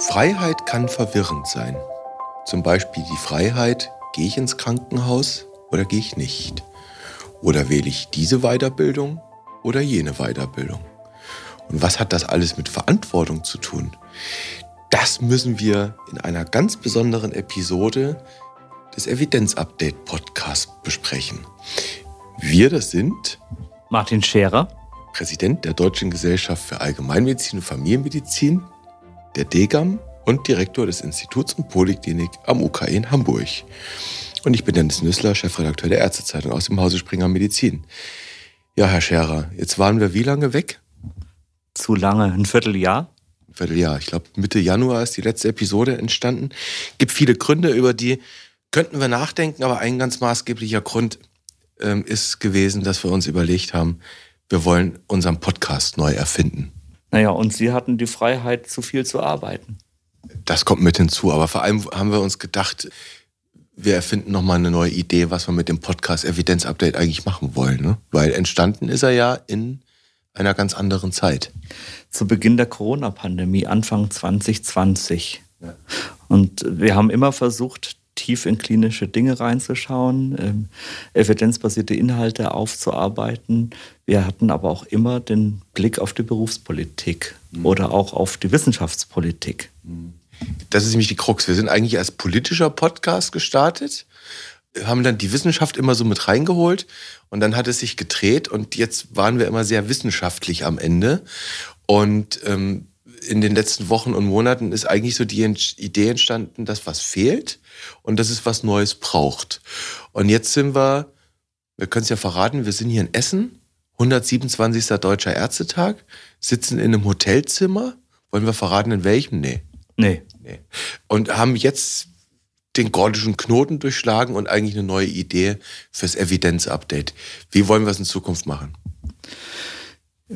Freiheit kann verwirrend sein. Zum Beispiel die Freiheit, gehe ich ins Krankenhaus oder gehe ich nicht? Oder wähle ich diese Weiterbildung oder jene Weiterbildung? Und was hat das alles mit Verantwortung zu tun? Das müssen wir in einer ganz besonderen Episode des Evidenz-Update Podcasts besprechen. Wir, das sind Martin Scherer, Präsident der Deutschen Gesellschaft für Allgemeinmedizin und Familienmedizin, der DGAM und Direktor des Instituts und Poliklinik am UK in Hamburg. Und ich bin Dennis Nüssler, Chefredakteur der Ärztezeitung aus dem Hause Springer Medizin. Ja, Herr Scherer, jetzt waren wir wie lange weg? Zu lange, ein Vierteljahr. Ein Vierteljahr. Ich glaube, Mitte Januar ist die letzte Episode entstanden. Gibt viele Gründe, über die könnten wir nachdenken, aber ein ganz maßgeblicher Grund ähm, ist gewesen, dass wir uns überlegt haben, wir wollen unseren Podcast neu erfinden. Naja, und Sie hatten die Freiheit, zu viel zu arbeiten. Das kommt mit hinzu, aber vor allem haben wir uns gedacht, wir erfinden nochmal eine neue Idee, was wir mit dem Podcast Evidenz Update eigentlich machen wollen. Ne? Weil entstanden ist er ja in einer ganz anderen Zeit. Zu Beginn der Corona-Pandemie, Anfang 2020. Ja. Und wir haben immer versucht, tief in klinische Dinge reinzuschauen, ähm, evidenzbasierte Inhalte aufzuarbeiten. Wir hatten aber auch immer den Blick auf die Berufspolitik mhm. oder auch auf die Wissenschaftspolitik. Das ist nämlich die Krux. Wir sind eigentlich als politischer Podcast gestartet, haben dann die Wissenschaft immer so mit reingeholt und dann hat es sich gedreht und jetzt waren wir immer sehr wissenschaftlich am Ende. Und ähm, in den letzten Wochen und Monaten ist eigentlich so die Idee entstanden, dass was fehlt und dass es was Neues braucht. Und jetzt sind wir, wir können es ja verraten, wir sind hier in Essen, 127. Deutscher Ärztetag, sitzen in einem Hotelzimmer. Wollen wir verraten, in welchem? Nee. Nee. nee. Und haben jetzt den gordischen Knoten durchschlagen und eigentlich eine neue Idee fürs Evidenz-Update. Wie wollen wir es in Zukunft machen?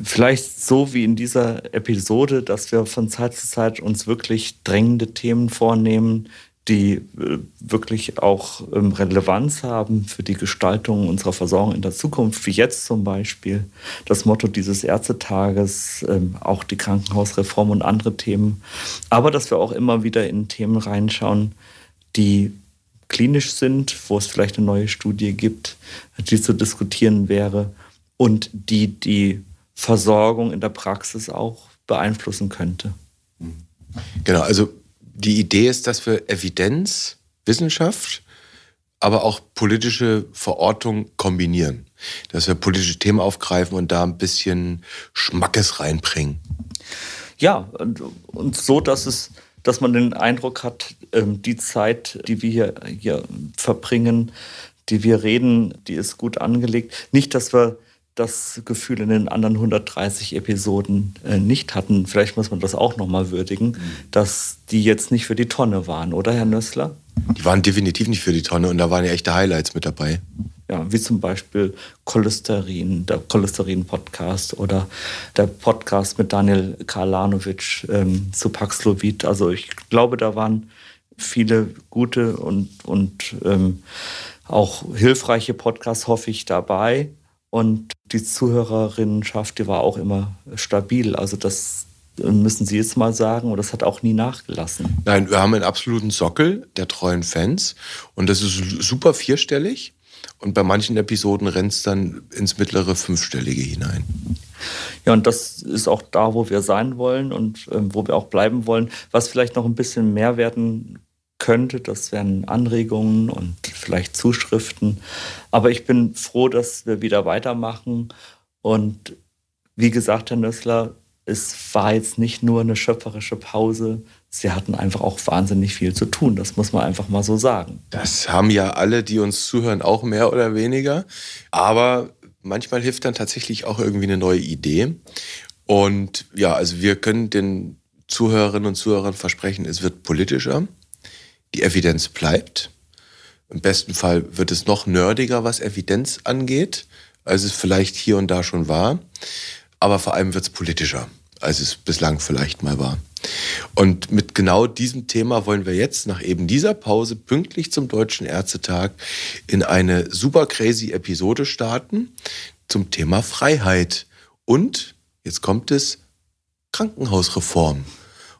Vielleicht so wie in dieser Episode, dass wir von Zeit zu Zeit uns wirklich drängende Themen vornehmen, die äh, wirklich auch ähm, Relevanz haben für die Gestaltung unserer Versorgung in der Zukunft, wie jetzt zum Beispiel das Motto dieses Ärztetages, ähm, auch die Krankenhausreform und andere Themen. Aber dass wir auch immer wieder in Themen reinschauen, die klinisch sind, wo es vielleicht eine neue Studie gibt, die zu diskutieren wäre und die die Versorgung in der Praxis auch beeinflussen könnte. Genau, also die Idee ist, dass wir Evidenz, Wissenschaft, aber auch politische Verortung kombinieren. Dass wir politische Themen aufgreifen und da ein bisschen Schmackes reinbringen. Ja, und, und so, dass es dass man den Eindruck hat, ähm, die Zeit, die wir hier, hier verbringen, die wir reden, die ist gut angelegt. Nicht, dass wir das Gefühl in den anderen 130 Episoden äh, nicht hatten. Vielleicht muss man das auch nochmal würdigen, mhm. dass die jetzt nicht für die Tonne waren, oder Herr Nössler? Die waren definitiv nicht für die Tonne und da waren ja echte Highlights mit dabei. Ja, wie zum Beispiel Cholesterin, der Cholesterin-Podcast oder der Podcast mit Daniel Karlanovic ähm, zu Paxlovid. Also ich glaube, da waren viele gute und, und ähm, auch hilfreiche Podcasts, hoffe ich, dabei. Und die Zuhörerinnenschaft, die war auch immer stabil. Also das müssen Sie jetzt mal sagen, und das hat auch nie nachgelassen. Nein, wir haben einen absoluten Sockel der treuen Fans und das ist super vierstellig. Und bei manchen Episoden rennt es dann ins mittlere Fünfstellige hinein. Ja, und das ist auch da, wo wir sein wollen und äh, wo wir auch bleiben wollen. Was vielleicht noch ein bisschen mehr werden könnte. Das wären Anregungen und vielleicht Zuschriften. Aber ich bin froh, dass wir wieder weitermachen. Und wie gesagt, Herr Nössler, es war jetzt nicht nur eine schöpferische Pause. Sie hatten einfach auch wahnsinnig viel zu tun. Das muss man einfach mal so sagen. Das haben ja alle, die uns zuhören, auch mehr oder weniger. Aber manchmal hilft dann tatsächlich auch irgendwie eine neue Idee. Und ja, also wir können den Zuhörerinnen und Zuhörern versprechen, es wird politischer die Evidenz bleibt. Im besten Fall wird es noch nerdiger, was Evidenz angeht, als es vielleicht hier und da schon war. Aber vor allem wird es politischer, als es bislang vielleicht mal war. Und mit genau diesem Thema wollen wir jetzt nach eben dieser Pause pünktlich zum Deutschen Ärztetag in eine super crazy Episode starten zum Thema Freiheit. Und jetzt kommt es Krankenhausreform.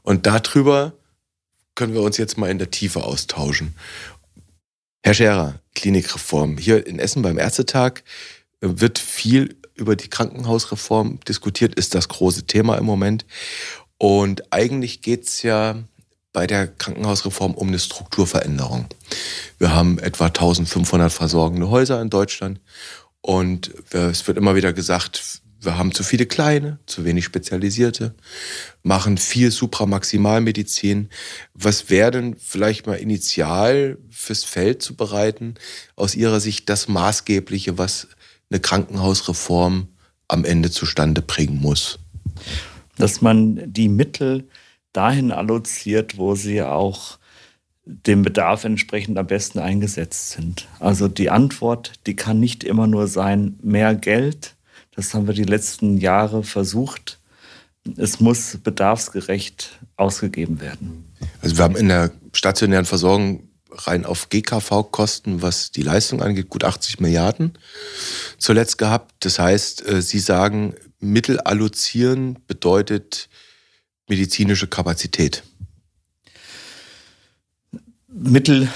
Und darüber können wir uns jetzt mal in der Tiefe austauschen. Herr Scherer, Klinikreform. Hier in Essen beim Ärztetag äh, wird viel über die Krankenhausreform diskutiert, ist das große Thema im Moment. Und eigentlich geht es ja bei der Krankenhausreform um eine Strukturveränderung. Wir haben etwa 1500 versorgende Häuser in Deutschland und es wird immer wieder gesagt, wir haben zu viele kleine, zu wenig spezialisierte, machen viel Supramaximalmedizin. Was wäre denn vielleicht mal initial fürs Feld zu bereiten, aus Ihrer Sicht das Maßgebliche, was eine Krankenhausreform am Ende zustande bringen muss? Dass man die Mittel dahin alloziert, wo sie auch dem Bedarf entsprechend am besten eingesetzt sind. Also die Antwort, die kann nicht immer nur sein, mehr Geld. Das haben wir die letzten Jahre versucht. Es muss bedarfsgerecht ausgegeben werden. Also wir haben in der stationären Versorgung rein auf GKV-Kosten, was die Leistung angeht, gut 80 Milliarden zuletzt gehabt. Das heißt, äh, Sie sagen, Mittel allozieren bedeutet medizinische Kapazität? Mittel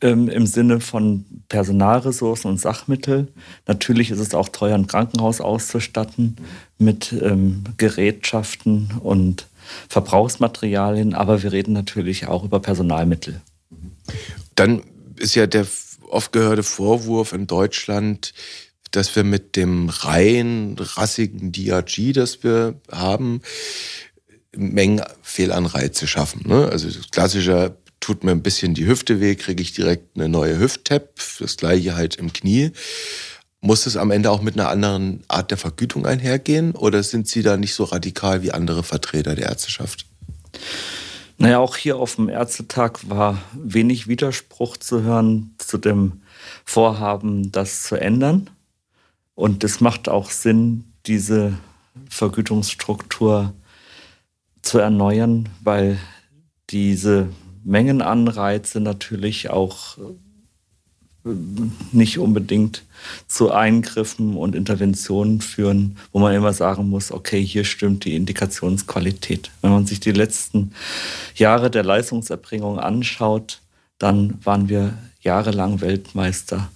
ähm, im Sinne von Personalressourcen und Sachmittel. Natürlich ist es auch teuer, ein Krankenhaus auszustatten mit ähm, Gerätschaften und Verbrauchsmaterialien, aber wir reden natürlich auch über Personalmittel. Dann ist ja der oft gehörte Vorwurf in Deutschland, dass wir mit dem rein rassigen DRG, das wir haben, Mengen Fehlanreize schaffen. Ne? Also klassischer tut mir ein bisschen die Hüfte weh, kriege ich direkt eine neue Hüft-Tap, das gleiche halt im Knie. Muss es am Ende auch mit einer anderen Art der Vergütung einhergehen oder sind Sie da nicht so radikal wie andere Vertreter der Ärzteschaft? Naja, auch hier auf dem Ärztetag war wenig Widerspruch zu hören zu dem Vorhaben, das zu ändern. Und es macht auch Sinn, diese Vergütungsstruktur zu erneuern, weil diese Mengenanreize natürlich auch äh, nicht unbedingt zu Eingriffen und Interventionen führen, wo man immer sagen muss, okay, hier stimmt die Indikationsqualität. Wenn man sich die letzten Jahre der Leistungserbringung anschaut, dann waren wir jahrelang Weltmeister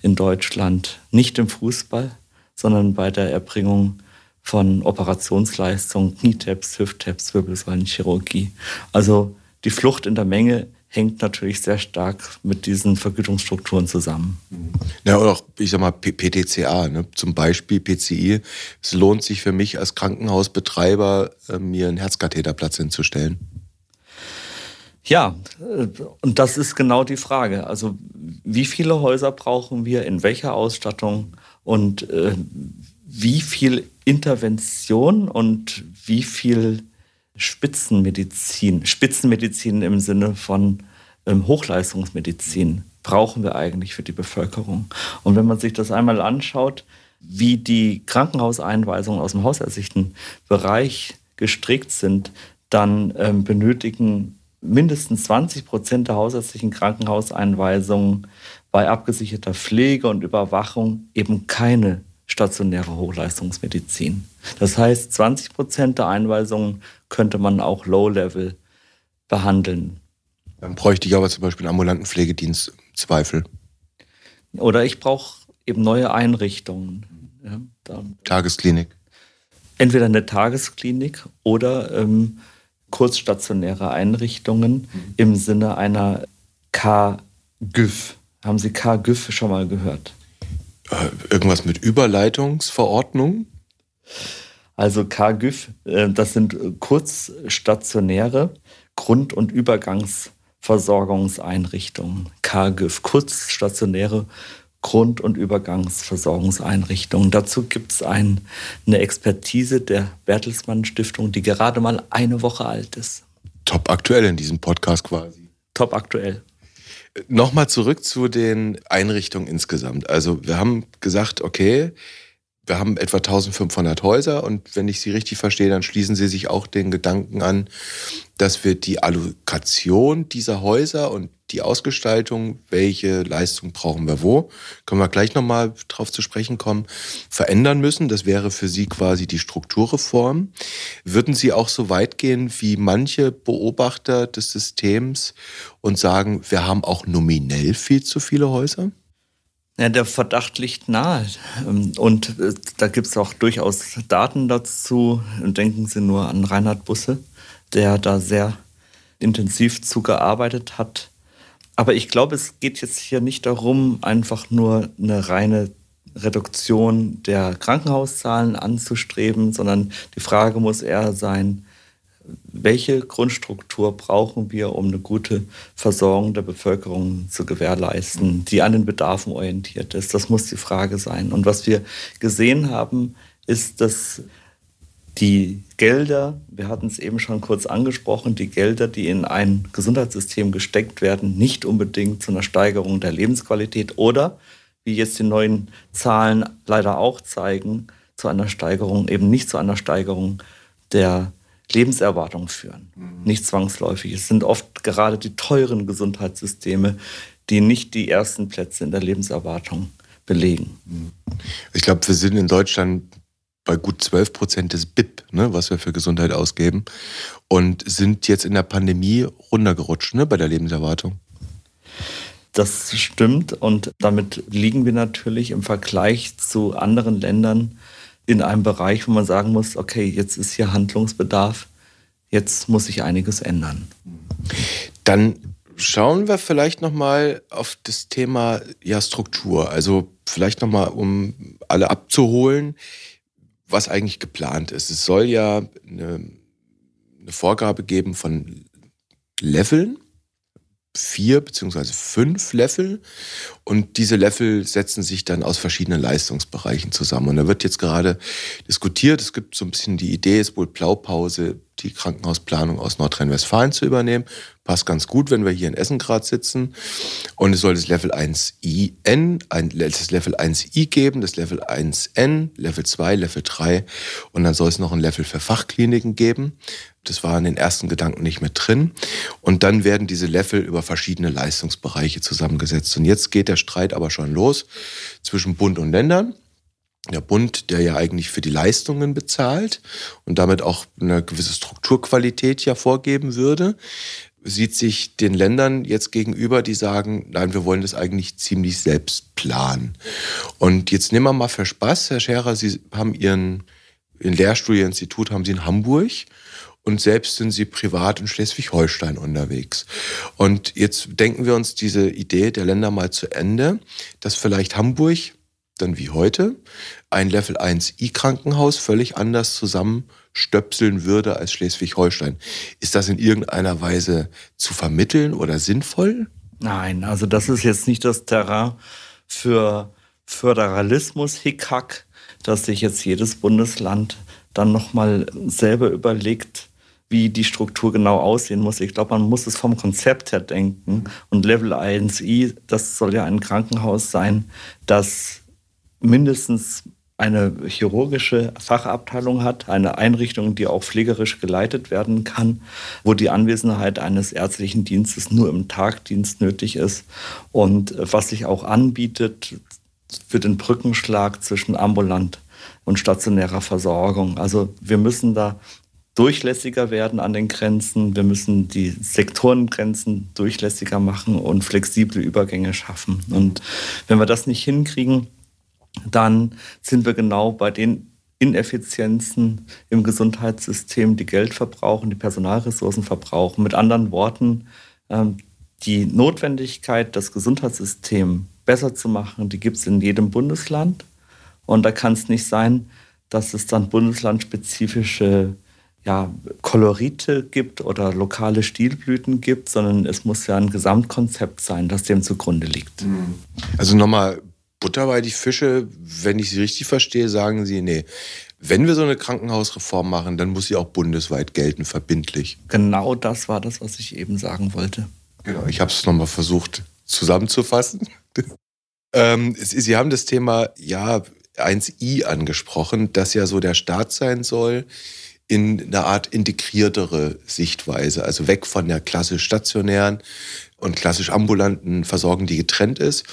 in Deutschland, nicht im Fußball, sondern bei der Erbringung von Operationsleistungen, Knietaps, Hüfttaps, Wirbelsäulenchirurgie. Also die Flucht in der Menge hängt natürlich sehr stark mit diesen Vergütungsstrukturen zusammen. Ja, oder auch, ich sag mal, PTCA, ne? zum Beispiel PCI. Es lohnt sich für mich als Krankenhausbetreiber, äh, mir einen Herzkatheterplatz hinzustellen. Ja, äh, und das ist genau die Frage. Also, wie viele Häuser brauchen wir, in welcher Ausstattung und äh, wie viel Intervention und wie viel Spitzenmedizin, Spitzenmedizin im Sinne von ähm, Hochleistungsmedizin brauchen wir eigentlich für die Bevölkerung. Und wenn man sich das einmal anschaut, wie die Krankenhauseinweisungen aus dem hausärztlichen Bereich gestrickt sind, dann ähm, benötigen mindestens 20 Prozent der hausärztlichen Krankenhauseinweisungen bei abgesicherter Pflege und Überwachung eben keine stationäre Hochleistungsmedizin. Das heißt, 20 Prozent der Einweisungen könnte man auch Low-Level behandeln. Dann bräuchte ich aber zum Beispiel einen ambulanten Pflegedienst im Zweifel. Oder ich brauche eben neue Einrichtungen. Ja, Tagesklinik. Entweder eine Tagesklinik oder ähm, kurzstationäre Einrichtungen mhm. im Sinne einer K-GÜV. Haben Sie K-GÜV schon mal gehört? Äh, irgendwas mit Überleitungsverordnung? Also KGÜV, äh, das sind kurzstationäre Grund- und Übergangsversorgungseinrichtungen. KGÜV, kurzstationäre Grund- und Übergangsversorgungseinrichtungen. Dazu gibt es ein, eine Expertise der Bertelsmann Stiftung, die gerade mal eine Woche alt ist. Top aktuell in diesem Podcast quasi. Top aktuell. Nochmal zurück zu den Einrichtungen insgesamt. Also wir haben gesagt, okay, wir haben etwa 1500 Häuser und wenn ich Sie richtig verstehe, dann schließen Sie sich auch den Gedanken an, dass wir die Allokation dieser Häuser und die Ausgestaltung, welche Leistung brauchen wir wo, können wir gleich nochmal drauf zu sprechen kommen, verändern müssen. Das wäre für Sie quasi die Strukturreform. Würden Sie auch so weit gehen wie manche Beobachter des Systems und sagen, wir haben auch nominell viel zu viele Häuser? Ja, der Verdacht liegt nahe. Und äh, da gibt es auch durchaus Daten dazu. Denken Sie nur an Reinhard Busse, der da sehr intensiv zugearbeitet hat. Aber ich glaube, es geht jetzt hier nicht darum, einfach nur eine reine Reduktion der Krankenhauszahlen anzustreben, sondern die Frage muss eher sein, welche Grundstruktur brauchen wir, um eine gute Versorgung der Bevölkerung zu gewährleisten, die an den Bedarfen orientiert ist. Das muss die Frage sein. Und was wir gesehen haben, ist, dass die Gelder, wir hatten es eben schon kurz angesprochen, die Gelder, die in ein Gesundheitssystem gesteckt werden, nicht unbedingt zu einer Steigerung der Lebensqualität oder, wie jetzt die neuen Zahlen leider auch zeigen, zu einer Steigerung, eben nicht zu einer Steigerung der Lebenserwartung führen. Mhm. Nicht zwangsläufig. Es sind oft gerade die teuren Gesundheitssysteme, die nicht die ersten Plätze in der Lebenserwartung belegen. Mhm. Ich glaube, wir sind in Deutschland bei gut 12 Prozent des BIP, ne, was wir für Gesundheit ausgeben, und sind jetzt in der Pandemie runtergerutscht ne, bei der Lebenserwartung. Das stimmt und damit liegen wir natürlich im Vergleich zu anderen Ländern in einem Bereich, wo man sagen muss, okay, jetzt ist hier Handlungsbedarf, jetzt muss sich einiges ändern. Dann schauen wir vielleicht noch mal auf das Thema ja, Struktur. Also vielleicht noch mal, um alle abzuholen was eigentlich geplant ist. Es soll ja eine, eine Vorgabe geben von Leveln, vier beziehungsweise fünf Level und diese Level setzen sich dann aus verschiedenen Leistungsbereichen zusammen. Und da wird jetzt gerade diskutiert, es gibt so ein bisschen die Idee, es wohl Blaupause, die Krankenhausplanung aus Nordrhein-Westfalen zu übernehmen. Passt ganz gut, wenn wir hier in Essen gerade sitzen. Und es soll das Level 1i N, ein, das Level 1i geben, das Level 1n, Level 2, Level 3 und dann soll es noch ein Level für Fachkliniken geben. Das war in den ersten Gedanken nicht mit drin. Und dann werden diese Level über verschiedene Leistungsbereiche zusammengesetzt. Und jetzt geht der Streit aber schon los zwischen Bund und Ländern der Bund, der ja eigentlich für die Leistungen bezahlt und damit auch eine gewisse Strukturqualität ja vorgeben würde, sieht sich den Ländern jetzt gegenüber, die sagen, nein, wir wollen das eigentlich ziemlich selbst planen. Und jetzt nehmen wir mal für Spaß, Herr Scherer, Sie haben Ihren, Ihren Lehrstuhlinstitut haben Sie in Hamburg und selbst sind Sie privat in Schleswig-Holstein unterwegs. Und jetzt denken wir uns diese Idee der Länder mal zu Ende, dass vielleicht Hamburg dann wie heute ein Level 1 I-Krankenhaus völlig anders zusammenstöpseln würde als Schleswig-Holstein. Ist das in irgendeiner Weise zu vermitteln oder sinnvoll? Nein, also das ist jetzt nicht das Terrain für Föderalismus, Hickhack, dass sich jetzt jedes Bundesland dann nochmal selber überlegt, wie die Struktur genau aussehen muss. Ich glaube, man muss es vom Konzept her denken. Und Level 1i, das soll ja ein Krankenhaus sein, das mindestens eine chirurgische Fachabteilung hat, eine Einrichtung, die auch pflegerisch geleitet werden kann, wo die Anwesenheit eines ärztlichen Dienstes nur im Tagdienst nötig ist und was sich auch anbietet für den Brückenschlag zwischen ambulant und stationärer Versorgung. Also wir müssen da durchlässiger werden an den Grenzen. Wir müssen die Sektorengrenzen durchlässiger machen und flexible Übergänge schaffen. Und wenn wir das nicht hinkriegen, dann sind wir genau bei den Ineffizienzen im Gesundheitssystem, die Geld verbrauchen, die Personalressourcen verbrauchen. Mit anderen Worten, ähm, die Notwendigkeit, das Gesundheitssystem besser zu machen, die gibt es in jedem Bundesland. Und da kann es nicht sein, dass es dann bundeslandspezifische ja, Kolorite gibt oder lokale Stilblüten gibt, sondern es muss ja ein Gesamtkonzept sein, das dem zugrunde liegt. Also nochmal Butter bei die Fische, wenn ich Sie richtig verstehe, sagen Sie, nee, wenn wir so eine Krankenhausreform machen, dann muss sie auch bundesweit gelten, verbindlich. Genau das war das, was ich eben sagen wollte. Genau, ich habe es nochmal versucht zusammenzufassen. ähm, Sie haben das Thema ja 1i angesprochen, das ja so der Staat sein soll in einer Art integriertere Sichtweise, also weg von der klassisch stationären und klassisch ambulanten Versorgung, die getrennt ist.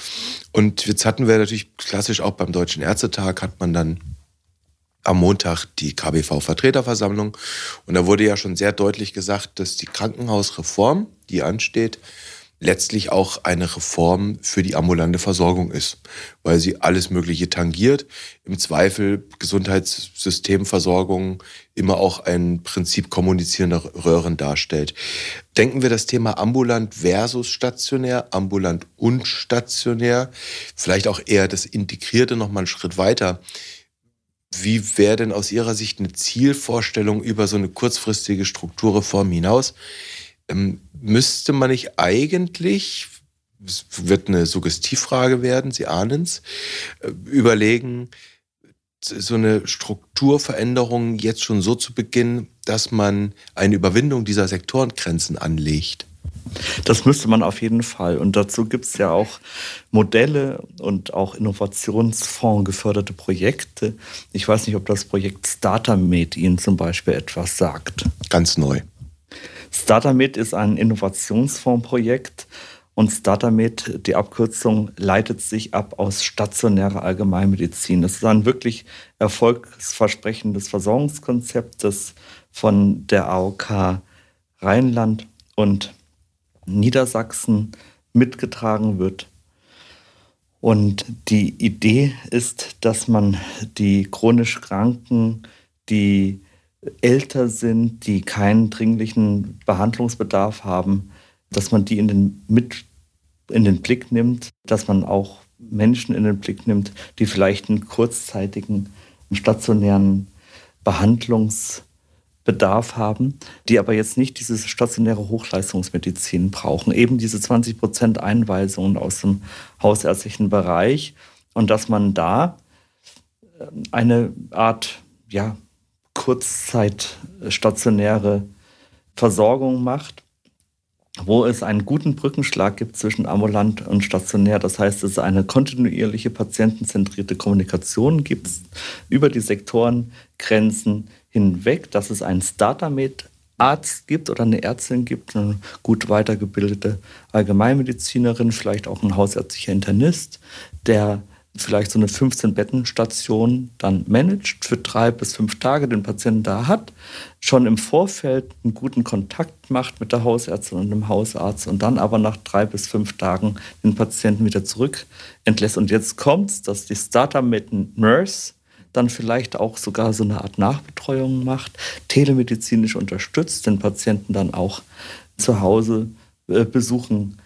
Und jetzt hatten wir natürlich klassisch auch beim Deutschen Ärztetag hat man dann am Montag die KBV-Vertreterversammlung. Und da wurde ja schon sehr deutlich gesagt, dass die Krankenhausreform, die ansteht, letztlich auch eine Reform für die ambulante Versorgung ist, weil sie alles Mögliche tangiert. Im Zweifel Gesundheitssystemversorgung immer auch ein Prinzip kommunizierender Röhren darstellt. Denken wir das Thema ambulant versus stationär, ambulant und stationär, vielleicht auch eher das Integrierte noch mal einen Schritt weiter. Wie wäre denn aus Ihrer Sicht eine Zielvorstellung über so eine kurzfristige Strukturreform hinaus? Ähm, müsste man nicht eigentlich, es wird eine Suggestivfrage werden, Sie ahnen es, äh, überlegen, so eine Strukturveränderung jetzt schon so zu beginnen, dass man eine Überwindung dieser Sektorengrenzen anlegt? Das müsste man auf jeden Fall. Und dazu gibt es ja auch Modelle und auch Innovationsfonds geförderte Projekte. Ich weiß nicht, ob das Projekt StarterMed Ihnen zum Beispiel etwas sagt. Ganz neu. StarterMed ist ein Innovationsfondsprojekt und StarterMed, die Abkürzung, leitet sich ab aus stationärer Allgemeinmedizin. Das ist ein wirklich erfolgsversprechendes Versorgungskonzept, das von der AOK Rheinland und Niedersachsen mitgetragen wird. Und die Idee ist, dass man die chronisch Kranken, die älter sind, die keinen dringlichen Behandlungsbedarf haben, dass man die in den, mit in den Blick nimmt, dass man auch Menschen in den Blick nimmt, die vielleicht einen kurzzeitigen, stationären Behandlungsbedarf haben, die aber jetzt nicht diese stationäre Hochleistungsmedizin brauchen, eben diese 20 Prozent Einweisungen aus dem hausärztlichen Bereich und dass man da äh, eine Art ja, kurzzeitstationäre Versorgung macht, wo es einen guten Brückenschlag gibt zwischen ambulant und stationär. Das heißt, es eine kontinuierliche patientenzentrierte Kommunikation gibt über die Sektorengrenzen hinweg, dass es einen Starter-Med Arzt gibt oder eine Ärztin gibt, eine gut weitergebildete Allgemeinmedizinerin, vielleicht auch ein hausärztlicher Internist, der vielleicht so eine 15-Betten-Station dann managt, für drei bis fünf Tage den Patienten da hat, schon im Vorfeld einen guten Kontakt macht mit der Hausärztin und dem Hausarzt und dann aber nach drei bis fünf Tagen den Patienten wieder zurück entlässt. Und jetzt kommt es, dass die Starter mit Nurse dann vielleicht auch sogar so eine Art Nachbetreuung macht, telemedizinisch unterstützt, den Patienten dann auch zu Hause äh, besuchen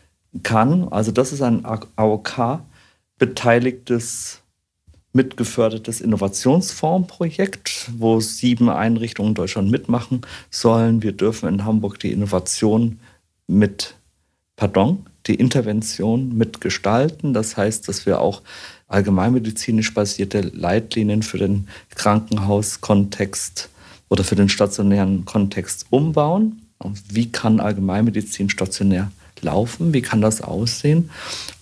kann. Also das ist ein AOK beteiligtes, mitgefördertes Innovationsfondsprojekt, wo sieben Einrichtungen in Deutschland mitmachen sollen. Wir dürfen in Hamburg die Innovation mit, pardon, die Intervention mitgestalten. Das heißt, dass wir auch allgemeinmedizinisch basierte Leitlinien für den Krankenhauskontext oder für den stationären Kontext umbauen. Wie kann Allgemeinmedizin stationär laufen? Wie kann das aussehen?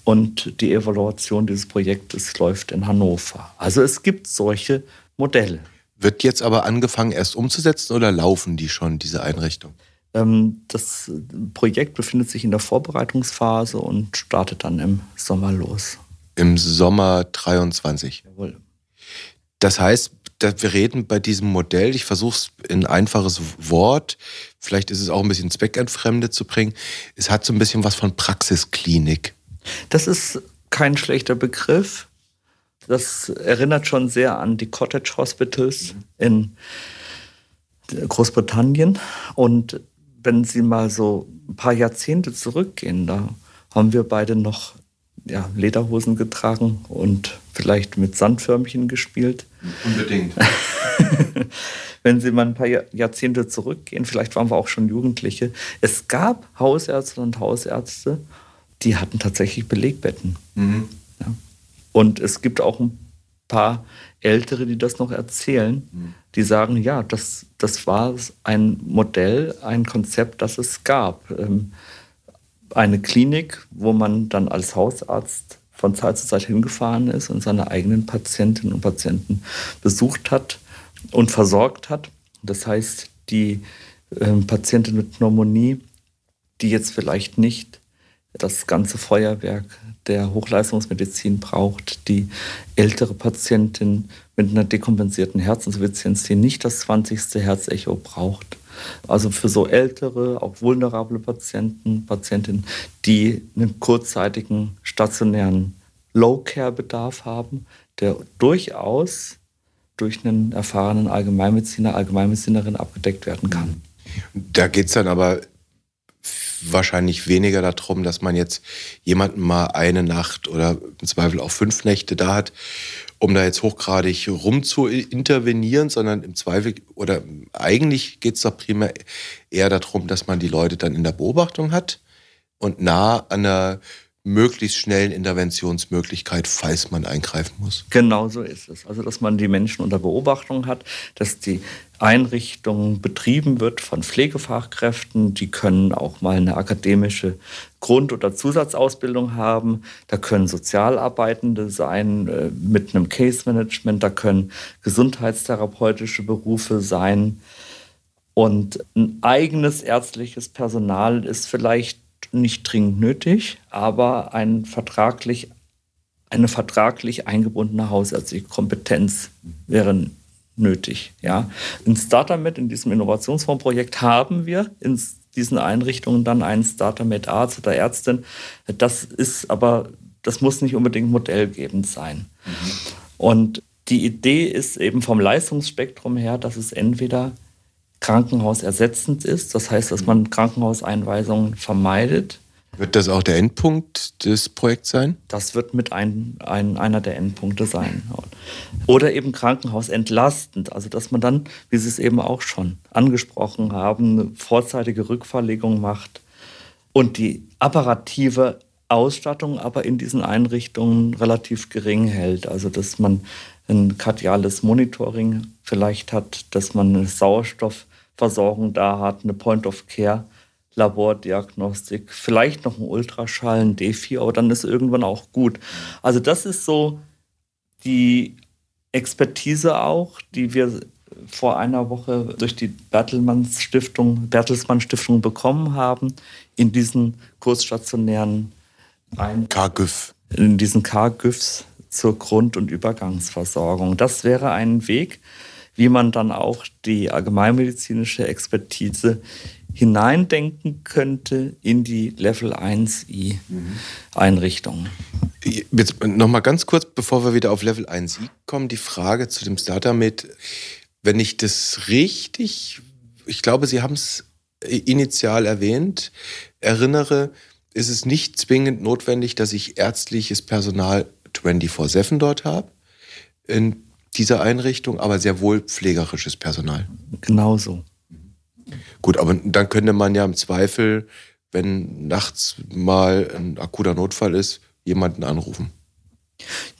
Und die Evaluation dieses Projektes läuft in Hannover. Also es gibt solche Modelle. Wird jetzt aber angefangen, erst umzusetzen oder laufen die schon, diese Einrichtung? Ähm, das Projekt befindet sich in der Vorbereitungsphase und startet dann im Sommer los. Im Sommer 23. Jawohl. Das heißt, wir reden bei diesem Modell, ich versuche es in ein einfaches Wort, vielleicht ist es auch ein bisschen zweckentfremdet zu bringen, es hat so ein bisschen was von Praxisklinik. Das ist kein schlechter Begriff. Das erinnert schon sehr an die Cottage Hospitals in Großbritannien. Und wenn Sie mal so ein paar Jahrzehnte zurückgehen, da haben wir beide noch ja, Lederhosen getragen und vielleicht mit Sandförmchen gespielt. Unbedingt. Wenn Sie mal ein paar Jahrzehnte zurückgehen, vielleicht waren wir auch schon Jugendliche. Es gab Hausärzte und Hausärzte, die hatten tatsächlich Belegbetten. Mhm. Ja. Und es gibt auch ein paar Ältere, die das noch erzählen, mhm. die sagen, ja, das, das war ein Modell, ein Konzept, das es gab. Ähm, eine Klinik, wo man dann als Hausarzt von Zeit zu Zeit hingefahren ist und seine eigenen Patientinnen und Patienten besucht hat und versorgt hat. Das heißt, die äh, Patientin mit Pneumonie, die jetzt vielleicht nicht das ganze Feuerwerk der Hochleistungsmedizin braucht, die ältere Patientin mit einer dekompensierten Herzinsuffizienz, die nicht das 20. Herzecho braucht. Also für so ältere, auch vulnerable Patienten, Patientinnen, die einen kurzzeitigen stationären Low-Care-Bedarf haben, der durchaus durch einen erfahrenen Allgemeinmediziner, Allgemeinmedizinerin abgedeckt werden kann. Da geht es dann aber wahrscheinlich weniger darum, dass man jetzt jemanden mal eine Nacht oder im Zweifel auch fünf Nächte da hat, um da jetzt hochgradig rum zu intervenieren, sondern im Zweifel oder eigentlich geht es doch primär eher darum, dass man die Leute dann in der Beobachtung hat und nah an der möglichst schnellen Interventionsmöglichkeit, falls man eingreifen muss. Genau so ist es. Also, dass man die Menschen unter Beobachtung hat, dass die Einrichtung betrieben wird von Pflegefachkräften. Die können auch mal eine akademische Grund- oder Zusatzausbildung haben. Da können Sozialarbeitende sein äh, mit einem Case-Management. Da können gesundheitstherapeutische Berufe sein. Und ein eigenes ärztliches Personal ist vielleicht nicht dringend nötig, aber ein vertraglich, eine vertraglich eingebundene hausärztliche Kompetenz wäre nötig. Ja. In StarterMed, in diesem Innovationsfondsprojekt, haben wir in diesen Einrichtungen dann einen StarterMed-Arzt oder Ärztin. Das ist aber, das muss nicht unbedingt modellgebend sein. Mhm. Und die Idee ist eben vom Leistungsspektrum her, dass es entweder krankenhausersetzend ist. Das heißt, dass man Krankenhauseinweisungen vermeidet. Wird das auch der Endpunkt des Projekts sein? Das wird mit ein, ein, einer der Endpunkte sein. Oder eben krankenhausentlastend, also dass man dann, wie Sie es eben auch schon angesprochen haben, eine vorzeitige Rückverlegung macht und die apparative Ausstattung aber in diesen Einrichtungen relativ gering hält. Also dass man ein kardiales Monitoring vielleicht hat, dass man eine Sauerstoffversorgung da hat, eine Point-of-Care. Labordiagnostik, vielleicht noch ein Ultraschall, ein D4, aber dann ist irgendwann auch gut. Also das ist so die Expertise auch, die wir vor einer Woche durch die Bertelsmann Stiftung, Bertelsmann Stiftung bekommen haben, in diesen kurzstationären Ein KGÜF. In diesen KGÜFs zur Grund- und Übergangsversorgung. Das wäre ein Weg, wie man dann auch die allgemeinmedizinische Expertise hineindenken könnte in die Level 1i Einrichtung. Jetzt noch mal ganz kurz, bevor wir wieder auf Level 1i kommen, die Frage zu dem Starter mit, wenn ich das richtig, ich glaube, Sie haben es initial erwähnt, erinnere, ist es nicht zwingend notwendig, dass ich ärztliches Personal 24-7 dort habe in dieser Einrichtung, aber sehr wohl pflegerisches Personal. Genauso. Gut, aber dann könnte man ja im Zweifel, wenn nachts mal ein akuter Notfall ist, jemanden anrufen.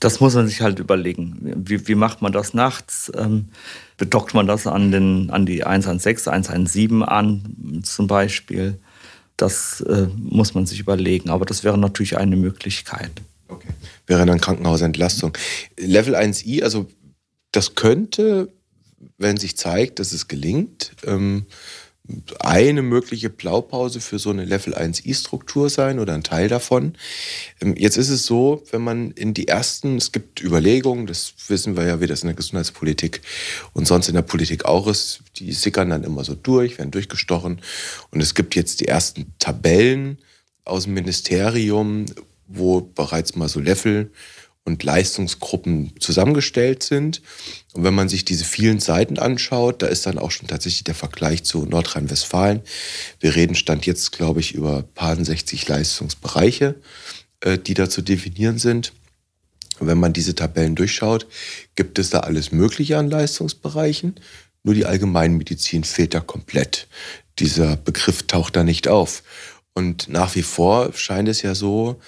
Das muss man sich halt überlegen. Wie, wie macht man das nachts? Ähm, bedockt man das an, den, an die 116, 117 an zum Beispiel? Das äh, muss man sich überlegen. Aber das wäre natürlich eine Möglichkeit. Okay. Wäre dann Krankenhausentlastung. Level 1i, also das könnte, wenn sich zeigt, dass es gelingt, ähm, eine mögliche Blaupause für so eine Level 1i-Struktur sein oder ein Teil davon. Ähm, jetzt ist es so, wenn man in die ersten, es gibt Überlegungen, das wissen wir ja, wie das in der Gesundheitspolitik und sonst in der Politik auch ist, die sickern dann immer so durch, werden durchgestochen. Und es gibt jetzt die ersten Tabellen aus dem Ministerium, wo bereits mal so Level und Leistungsgruppen zusammengestellt sind. Und wenn man sich diese vielen Seiten anschaut, da ist dann auch schon tatsächlich der Vergleich zu Nordrhein-Westfalen. Wir reden Stand jetzt, glaube ich, über paar 60 Leistungsbereiche, äh, die da zu definieren sind. Und wenn man diese Tabellen durchschaut, gibt es da alles Mögliche an Leistungsbereichen. Nur die Allgemeinmedizin fehlt da komplett. Dieser Begriff taucht da nicht auf. Und nach wie vor scheint es ja so,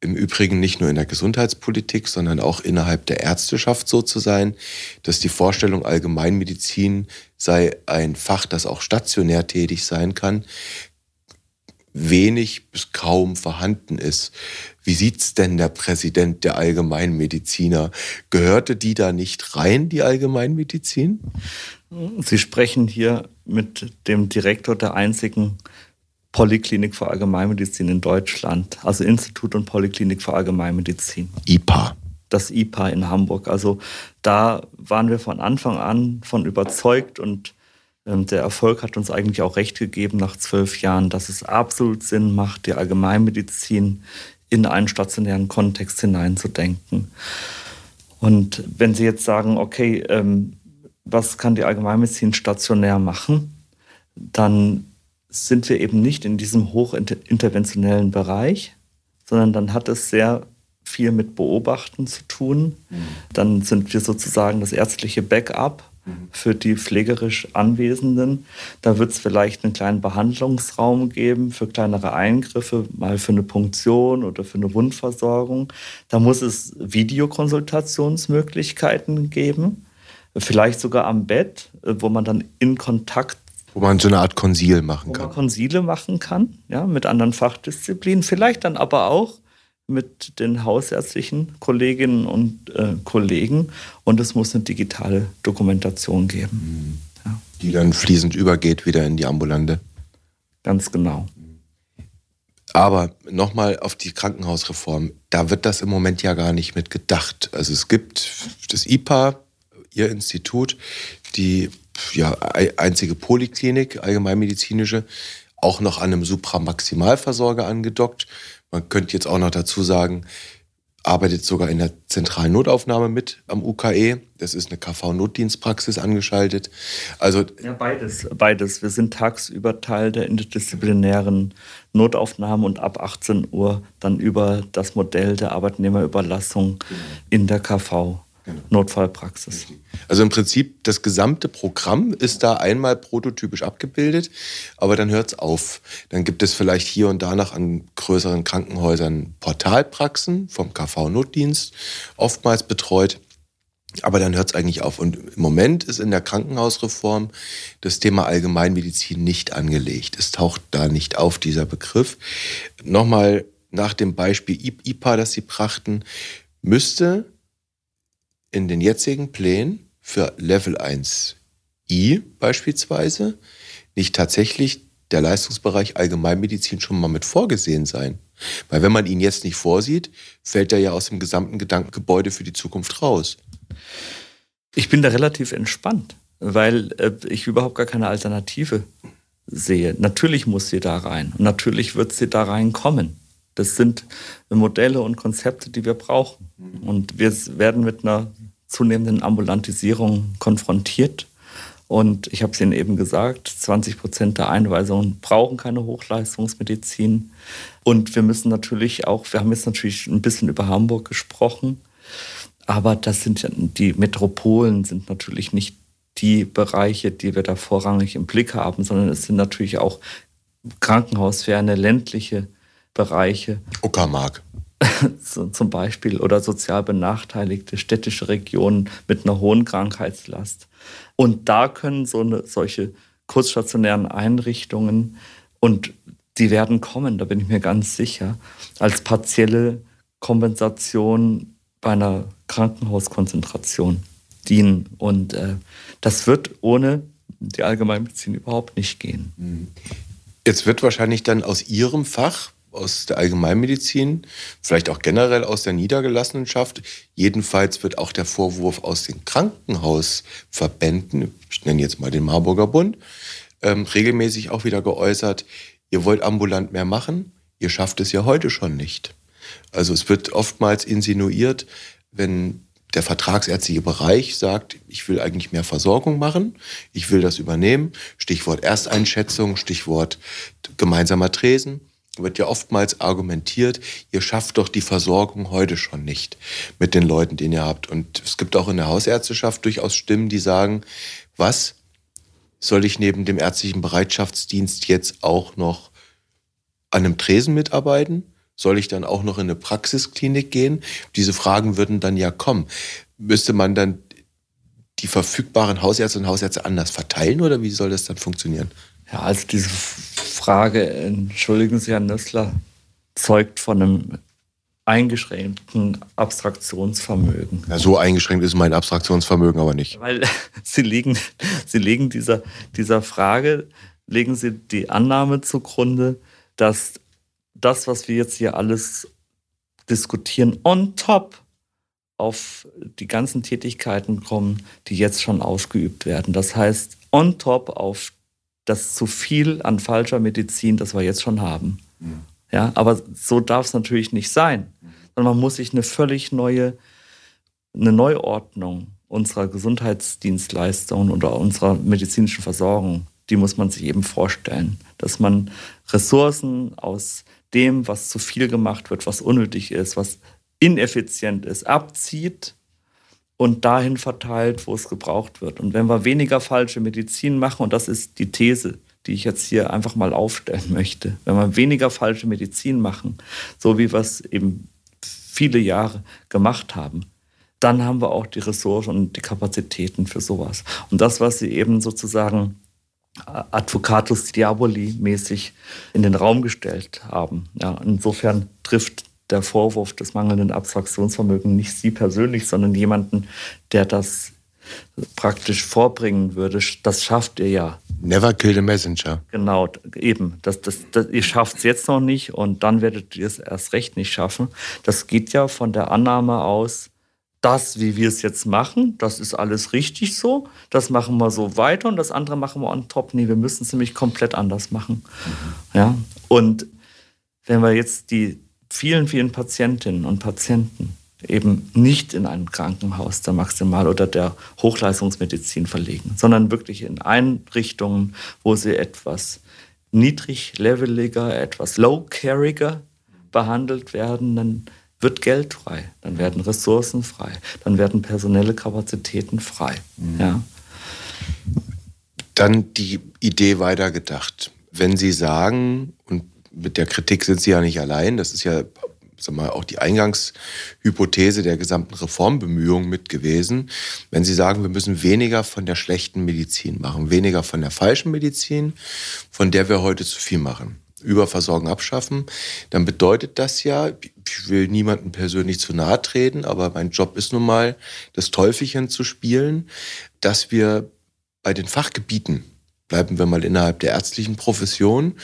im Übrigen nicht nur in der Gesundheitspolitik, sondern auch innerhalb der Ärzteschaft so zu sein, dass die Vorstellung Allgemeinmedizin sei ein Fach, das auch stationär tätig sein kann, wenig bis kaum vorhanden ist. Wie sieht's denn der Präsident der Allgemeinmediziner? Gehörte die da nicht rein, die Allgemeinmedizin? Sie sprechen hier mit dem Direktor der einzigen Polyklinik für Allgemeinmedizin in Deutschland, also Institut und Polyklinik für Allgemeinmedizin. IPA. Das IPA in Hamburg. Also da waren wir von Anfang an von überzeugt und ähm, der Erfolg hat uns eigentlich auch recht gegeben nach zwölf Jahren, dass es absolut Sinn macht, die Allgemeinmedizin in einen stationären Kontext hineinzudenken. Und wenn Sie jetzt sagen, okay, ähm, was kann die Allgemeinmedizin stationär machen, dann sind wir eben nicht in diesem hochinterventionellen Bereich, sondern dann hat es sehr viel mit Beobachten zu tun. Mhm. Dann sind wir sozusagen das ärztliche Backup mhm. für die pflegerisch Anwesenden. Da wird es vielleicht einen kleinen Behandlungsraum geben für kleinere Eingriffe, mal für eine Punktion oder für eine Wundversorgung. Da muss es Videokonsultationsmöglichkeiten geben, vielleicht sogar am Bett, äh, wo man dann in Kontakt wo man so eine Art Konsil machen kann. Wo man Konsile machen kann, ja, mit anderen Fachdisziplinen. Vielleicht dann aber auch mit den hausärztlichen Kolleginnen und äh, Kollegen. Und es muss eine digitale Dokumentation geben. Mhm. Ja. Die dann fließend übergeht wieder in die ambulante. Ganz genau. Aber nochmal auf die Krankenhausreform. Da wird das im Moment ja gar nicht mit gedacht. Also es gibt das IPA, Ihr Institut, die ja, einzige Poliklinik, allgemeinmedizinische, auch noch an einem Supramaximalversorger angedockt. Man könnte jetzt auch noch dazu sagen, arbeitet sogar in der zentralen Notaufnahme mit am UKE. Das ist eine KV-Notdienstpraxis angeschaltet. Also ja, beides, beides. Wir sind tagsüber Teil der interdisziplinären Notaufnahme und ab 18 Uhr dann über das Modell der Arbeitnehmerüberlassung in der KV. Genau. Notfallpraxis. Also im Prinzip das gesamte Programm ist da einmal prototypisch abgebildet, aber dann hört es auf. Dann gibt es vielleicht hier und da noch an größeren Krankenhäusern Portalpraxen vom KV-Notdienst, oftmals betreut. Aber dann hört es eigentlich auf. Und im Moment ist in der Krankenhausreform das Thema Allgemeinmedizin nicht angelegt. Es taucht da nicht auf, dieser Begriff. Nochmal nach dem Beispiel IPA, das Sie brachten, müsste in den jetzigen Plänen für Level 1i beispielsweise nicht tatsächlich der Leistungsbereich Allgemeinmedizin schon mal mit vorgesehen sein? Weil wenn man ihn jetzt nicht vorsieht, fällt er ja aus dem gesamten Gedankengebäude für die Zukunft raus. Ich bin da relativ entspannt, weil äh, ich überhaupt gar keine Alternative sehe. Natürlich muss sie da rein und natürlich wird sie da reinkommen. Das sind Modelle und Konzepte, die wir brauchen. Und wir werden mit einer zunehmenden Ambulantisierung konfrontiert. Und ich habe es Ihnen eben gesagt, 20 Prozent der Einweisungen brauchen keine Hochleistungsmedizin. Und wir müssen natürlich auch, wir haben jetzt natürlich ein bisschen über Hamburg gesprochen, aber das sind die Metropolen sind natürlich nicht die Bereiche, die wir da vorrangig im Blick haben, sondern es sind natürlich auch krankenhausferne, ländliche Bereiche. Uckermark. zum Beispiel oder sozial benachteiligte städtische Regionen mit einer hohen Krankheitslast. Und da können so eine, solche kurzstationären Einrichtungen und die werden kommen, da bin ich mir ganz sicher, als partielle Kompensation bei einer Krankenhauskonzentration dienen. Und äh, das wird ohne die Allgemeinmedizin überhaupt nicht gehen. Jetzt wird wahrscheinlich dann aus Ihrem Fach aus der Allgemeinmedizin, vielleicht auch generell aus der Niedergelassenenschaft. Jedenfalls wird auch der Vorwurf aus den Krankenhausverbänden, ich nenne jetzt mal den Marburger Bund, ähm, regelmäßig auch wieder geäußert, ihr wollt ambulant mehr machen, ihr schafft es ja heute schon nicht. Also es wird oftmals insinuiert, wenn der vertragsärztliche Bereich sagt, ich will eigentlich mehr Versorgung machen, ich will das übernehmen, Stichwort Ersteinschätzung, Stichwort gemeinsamer Tresen, wird ja oftmals argumentiert, ihr schafft doch die Versorgung heute schon nicht mit den Leuten, den ihr habt. Und es gibt auch in der Hausärzteschaft durchaus Stimmen, die sagen, was soll ich neben dem ärztlichen Bereitschaftsdienst jetzt auch noch an einem Tresen mitarbeiten? Soll ich dann auch noch in eine Praxisklinik gehen? Diese Fragen würden dann ja kommen. Müsste man dann die verfügbaren Hausärzte und Hausärzte anders verteilen oder wie soll das dann funktionieren? Ja, also diese Frage, entschuldigen Sie, Herr Nüssler, zeugt von einem eingeschränkten Abstraktionsvermögen. Ja, so eingeschränkt ist mein Abstraktionsvermögen aber nicht. Weil Sie legen, Sie legen dieser, dieser Frage legen Sie die Annahme zugrunde, dass das, was wir jetzt hier alles diskutieren, on top auf die ganzen Tätigkeiten kommen, die jetzt schon ausgeübt werden. Das heißt, on top auf das zu viel an falscher Medizin, das wir jetzt schon haben. Mhm. Ja, aber so darf es natürlich nicht sein. Sondern man muss sich eine völlig neue, eine Neuordnung unserer Gesundheitsdienstleistungen oder unserer medizinischen Versorgung, die muss man sich eben vorstellen. Dass man Ressourcen aus dem, was zu viel gemacht wird, was unnötig ist, was ineffizient ist, abzieht und dahin verteilt, wo es gebraucht wird. Und wenn wir weniger falsche Medizin machen, und das ist die These, die ich jetzt hier einfach mal aufstellen möchte, wenn wir weniger falsche Medizin machen, so wie wir es eben viele Jahre gemacht haben, dann haben wir auch die Ressourcen und die Kapazitäten für sowas. Und das, was Sie eben sozusagen Advocatus Diaboli mäßig in den Raum gestellt haben. Ja, insofern trifft der Vorwurf des mangelnden Abstraktionsvermögens nicht Sie persönlich, sondern jemanden, der das praktisch vorbringen würde. Das schafft ihr ja. Never kill the messenger. Genau, eben. Das, das, das, ihr schafft es jetzt noch nicht und dann werdet ihr es erst recht nicht schaffen. Das geht ja von der Annahme aus, das, wie wir es jetzt machen, das ist alles richtig so, das machen wir so weiter und das andere machen wir on top. Nee, wir müssen es nämlich komplett anders machen. Mhm. Ja? Und wenn wir jetzt die vielen, vielen Patientinnen und Patienten eben nicht in ein Krankenhaus der Maximal- oder der Hochleistungsmedizin verlegen, sondern wirklich in Einrichtungen, wo sie etwas niedrigleveliger, etwas low-cariger behandelt werden, dann wird Geld frei, dann werden Ressourcen frei, dann werden personelle Kapazitäten frei. Mhm. Ja. Dann die Idee weitergedacht. Wenn Sie sagen, und mit der Kritik sind Sie ja nicht allein, das ist ja sag mal, auch die Eingangshypothese der gesamten Reformbemühungen mit gewesen. Wenn Sie sagen, wir müssen weniger von der schlechten Medizin machen, weniger von der falschen Medizin, von der wir heute zu viel machen. Überversorgung abschaffen, dann bedeutet das ja, ich will niemandem persönlich zu nahe treten, aber mein Job ist nun mal, das Teufelchen zu spielen, dass wir bei den Fachgebieten bleiben wir mal innerhalb der ärztlichen Profession,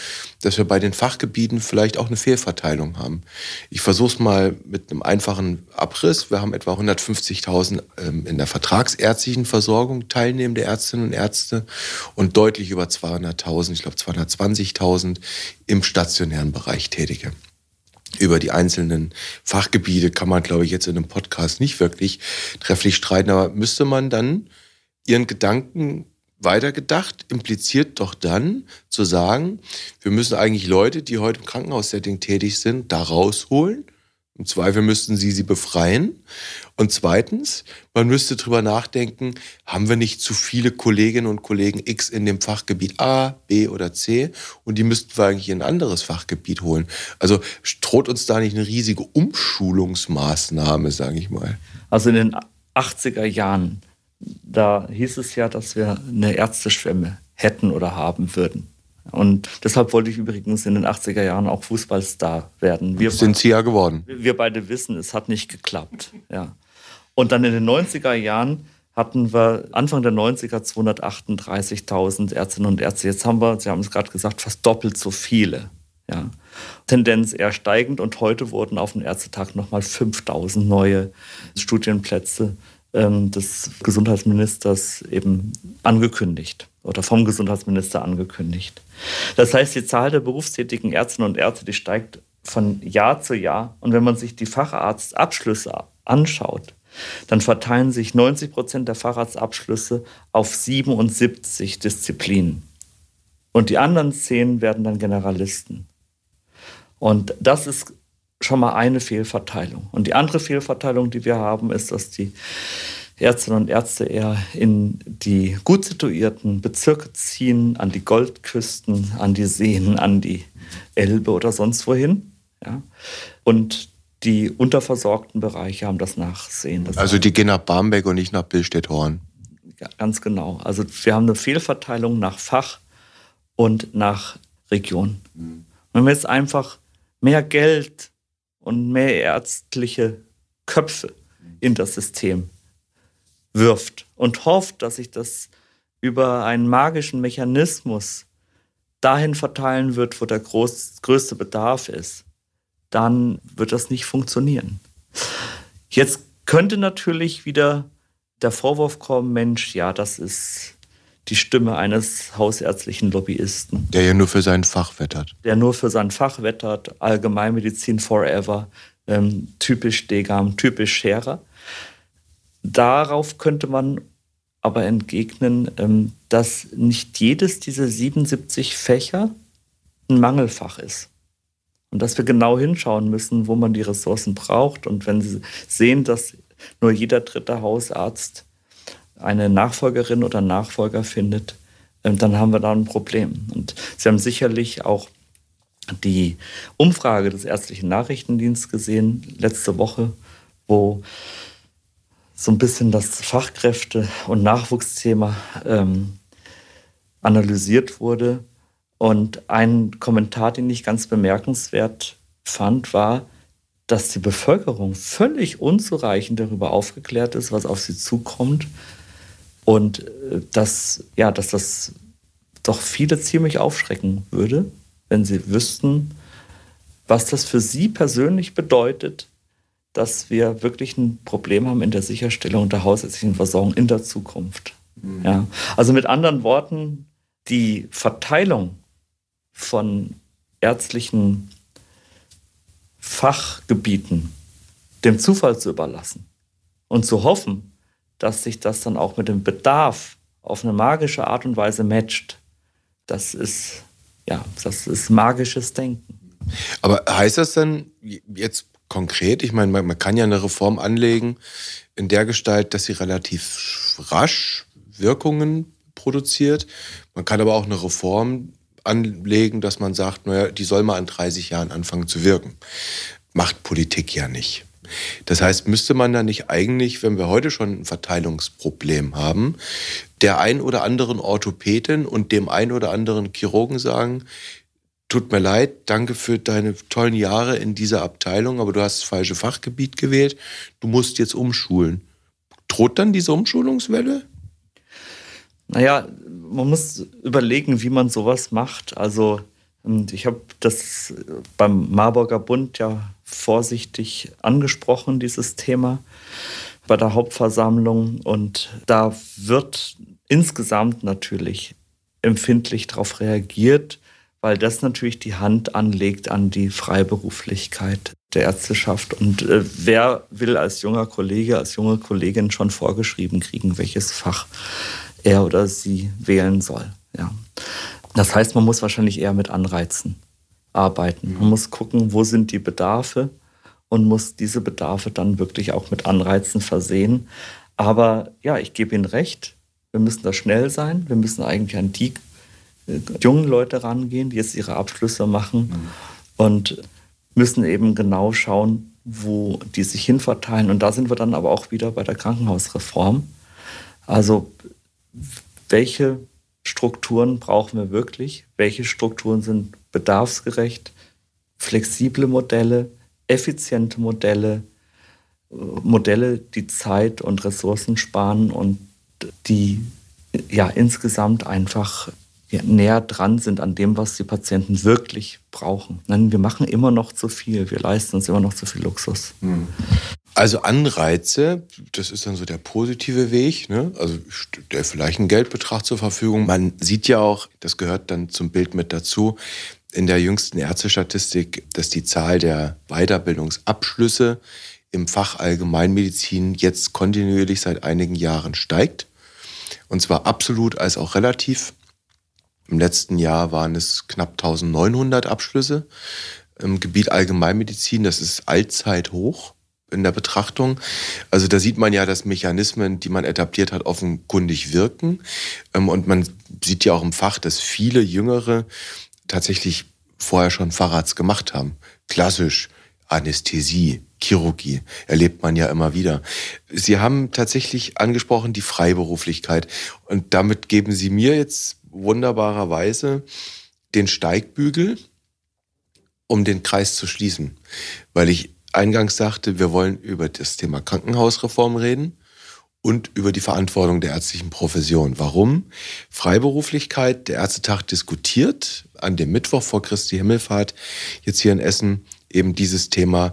dass wir bei den Fachgebieten vielleicht auch eine Fehlverteilung haben. Ich versuche es mal mit einem einfachen Abriss. Wir haben etwa 150.000 ähm, in der vertragsärztlichen Versorgung teilnehmende Ärztinnen und Ärzte und deutlich über 200.000, ich glaube 220.000 im stationären Bereich Tätige. Über die einzelnen Fachgebiete kann man, glaube ich, jetzt in einem Podcast nicht wirklich trefflich streiten, aber müsste man dann Ihren Gedanken weitergedacht impliziert doch dann zu sagen, wir müssen eigentlich Leute, die heute im Krankenhaussetting tätig sind, da rausholen. Im Zweifel müssten sie sie befreien. Und zweitens, man müsste drüber nachdenken, haben wir nicht zu viele Kolleginnen und Kollegen X in dem Fachgebiet A, B oder C und die müssten wir eigentlich in ein anderes Fachgebiet holen. Also droht uns da nicht eine riesige Umschulungsmaßnahme, sage ich mal. Also in den 80er Jahren da hieß es ja, dass wir eine Ärzteschwemme hätten oder haben würden. Und deshalb wollte ich übrigens in den 80er Jahren auch Fußballstar werden. Wir sind Sie ja geworden. Wir beide wissen, es hat nicht geklappt. Ja. Und dann in den 90er Jahren hatten wir Anfang der 90er 238.000 Ärztinnen und Ärzte. Jetzt haben wir, Sie haben es gerade gesagt, fast doppelt so viele. Ja. Tendenz eher steigend und heute wurden auf dem Ärztetag nochmal 5000 neue Studienplätze des Gesundheitsministers eben angekündigt oder vom Gesundheitsminister angekündigt. Das heißt, die Zahl der berufstätigen Ärztinnen und Ärzte, die steigt von Jahr zu Jahr. Und wenn man sich die Facharztabschlüsse anschaut, dann verteilen sich 90 Prozent der Facharztabschlüsse auf 77 Disziplinen. Und die anderen zehn werden dann Generalisten. Und das ist schon mal eine Fehlverteilung. Und die andere Fehlverteilung, die wir haben, ist, dass die Ärztinnen und Ärzte eher in die gut situierten Bezirke ziehen, an die Goldküsten, an die Seen, an die Elbe oder sonst wohin. Ja? Und die unterversorgten Bereiche haben das Nachsehen. Das also die gehen nach Barmbek und nicht nach Billstedt-Horn. Ganz genau. Also wir haben eine Fehlverteilung nach Fach und nach Region. Mhm. Wenn wir jetzt einfach mehr Geld und mehr ärztliche Köpfe in das System wirft und hofft, dass sich das über einen magischen Mechanismus dahin verteilen wird, wo der groß, größte Bedarf ist, dann wird das nicht funktionieren. Jetzt könnte natürlich wieder der Vorwurf kommen, Mensch, ja, das ist die Stimme eines hausärztlichen Lobbyisten. Der ja nur für sein Fach wettert. Der nur für sein Fach wettert, Allgemeinmedizin forever, ähm, typisch Degam, typisch Scherer. Darauf könnte man aber entgegnen, ähm, dass nicht jedes dieser 77 Fächer ein Mangelfach ist. Und dass wir genau hinschauen müssen, wo man die Ressourcen braucht. Und wenn Sie sehen, dass nur jeder dritte Hausarzt eine Nachfolgerin oder Nachfolger findet, ähm, dann haben wir da ein Problem. Und Sie haben sicherlich auch die Umfrage des ärztlichen Nachrichtendienstes gesehen, letzte Woche, wo so ein bisschen das Fachkräfte- und Nachwuchsthema ähm, analysiert wurde. Und ein Kommentar, den ich ganz bemerkenswert fand, war, dass die Bevölkerung völlig unzureichend darüber aufgeklärt ist, was auf sie zukommt. Und äh, dass, ja, dass das doch viele ziemlich aufschrecken würde, wenn sie wüssten, was das für sie persönlich bedeutet, dass wir wirklich ein Problem haben in der Sicherstellung der hausärztlichen Versorgung in der Zukunft. Mhm. Ja. Also mit anderen Worten, die Verteilung von ärztlichen Fachgebieten dem Zufall zu überlassen und zu hoffen, dass sich das dann auch mit dem Bedarf auf eine magische Art und Weise matcht, das ist, ja, das ist magisches Denken. Aber heißt das dann jetzt konkret? Ich meine, man, kann ja eine Reform anlegen in der Gestalt, dass sie relativ rasch Wirkungen produziert. Man kann aber auch eine Reform anlegen, dass man sagt, naja, die soll mal in 30 Jahren anfangen zu wirken. Macht Politik ja nicht. Das heißt, müsste man da nicht eigentlich, wenn wir heute schon ein Verteilungsproblem haben, der ein oder anderen Orthopädin und dem ein oder anderen Chirurgen sagen, tut mir leid, danke für deine tollen Jahre in dieser Abteilung, aber du hast das falsche Fachgebiet gewählt, du musst jetzt umschulen. Droht dann diese Umschulungswelle? Naja, man muss überlegen, wie man sowas macht. Also ich habe das beim Marburger Bund ja vorsichtig angesprochen, dieses Thema bei der Hauptversammlung. Und da wird insgesamt natürlich empfindlich darauf reagiert, weil das natürlich die Hand anlegt an die Freiberuflichkeit der Ärzteschaft. Und äh, wer will als junger Kollege, als junge Kollegin schon vorgeschrieben kriegen, welches Fach er oder sie wählen soll? Ja. Das heißt, man muss wahrscheinlich eher mit Anreizen arbeiten. Man muss gucken, wo sind die Bedarfe und muss diese Bedarfe dann wirklich auch mit Anreizen versehen. Aber ja, ich gebe Ihnen recht, wir müssen da schnell sein. Wir müssen eigentlich an die jungen Leute rangehen, die jetzt ihre Abschlüsse machen mhm. und müssen eben genau schauen, wo die sich hinverteilen. Und da sind wir dann aber auch wieder bei der Krankenhausreform. Also welche Strukturen brauchen wir wirklich? Welche Strukturen sind bedarfsgerecht? Flexible Modelle, effiziente Modelle, Modelle, die Zeit und Ressourcen sparen und die ja insgesamt einfach näher dran sind an dem, was die Patienten wirklich brauchen. Nein, wir machen immer noch zu viel, wir leisten uns immer noch zu viel Luxus. Hm. Also Anreize, das ist dann so der positive Weg, ne? also der vielleicht einen Geldbetrag zur Verfügung. Man sieht ja auch, das gehört dann zum Bild mit dazu, in der jüngsten Ärztestatistik, dass die Zahl der Weiterbildungsabschlüsse im Fach Allgemeinmedizin jetzt kontinuierlich seit einigen Jahren steigt. Und zwar absolut als auch relativ. Im letzten Jahr waren es knapp 1900 Abschlüsse im Gebiet Allgemeinmedizin. Das ist allzeit hoch in der Betrachtung. Also da sieht man ja, dass Mechanismen, die man etabliert hat, offenkundig wirken. Ähm, und man sieht ja auch im Fach, dass viele Jüngere tatsächlich vorher schon Facharzt gemacht haben. Klassisch Anästhesie, Chirurgie, erlebt man ja immer wieder. Sie haben tatsächlich angesprochen die Freiberuflichkeit. Und damit geben Sie mir jetzt wunderbarerweise den Steigbügel, um den Kreis zu schließen. Weil ich eingangs sagte, wir wollen über das Thema Krankenhausreform reden und über die Verantwortung der ärztlichen Profession. Warum? Freiberuflichkeit, der Ärztetag diskutiert an dem Mittwoch vor Christi Himmelfahrt jetzt hier in Essen eben dieses Thema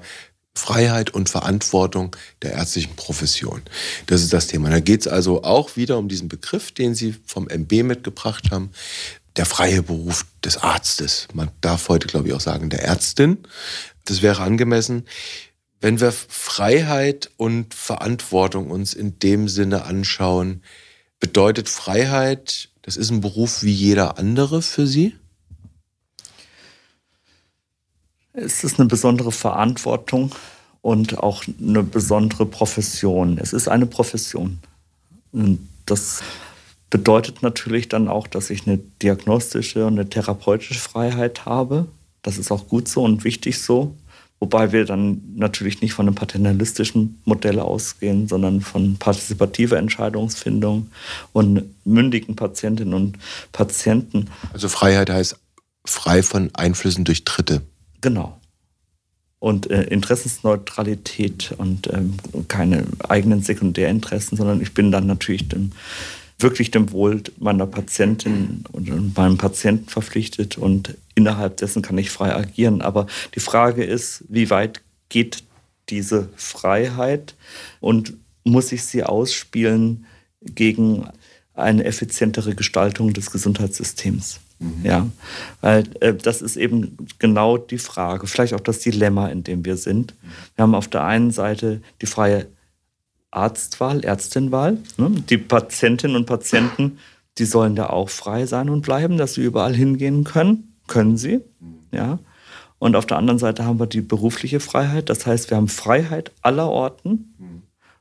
Freiheit und Verantwortung der ärztlichen Profession. Das ist das Thema. Da geht es also auch wieder um diesen Begriff, den Sie vom MB mitgebracht haben, der freie Beruf des Arztes. Man darf heute, glaube ich, auch sagen, der Ärztin. Das wäre angemessen. Wenn wir Freiheit und Verantwortung uns in dem Sinne anschauen, bedeutet Freiheit, das ist ein Beruf wie jeder andere für Sie? Es ist eine besondere Verantwortung und auch eine besondere Profession. Es ist eine Profession. Und das bedeutet natürlich dann auch, dass ich eine diagnostische und eine therapeutische Freiheit habe. Das ist auch gut so und wichtig so. Wobei wir dann natürlich nicht von einem paternalistischen Modell ausgehen, sondern von partizipativer Entscheidungsfindung und mündigen Patientinnen und Patienten. Also Freiheit heißt frei von Einflüssen durch Dritte. Genau. Und äh, Interessensneutralität und ähm, keine eigenen Sekundärinteressen, sondern ich bin dann natürlich dem wirklich dem Wohl meiner Patientin und meinem Patienten verpflichtet und innerhalb dessen kann ich frei agieren. Aber die Frage ist, wie weit geht diese Freiheit und muss ich sie ausspielen gegen eine effizientere Gestaltung des Gesundheitssystems? Mhm. Ja, weil äh, das ist eben genau die Frage, vielleicht auch das Dilemma, in dem wir sind. Wir haben auf der einen Seite die freie Arztwahl, Ärztinwahl. Ne? Die Patientinnen und Patienten, die sollen da auch frei sein und bleiben, dass sie überall hingehen können. Können sie. Ja. Und auf der anderen Seite haben wir die berufliche Freiheit. Das heißt, wir haben Freiheit aller Orten,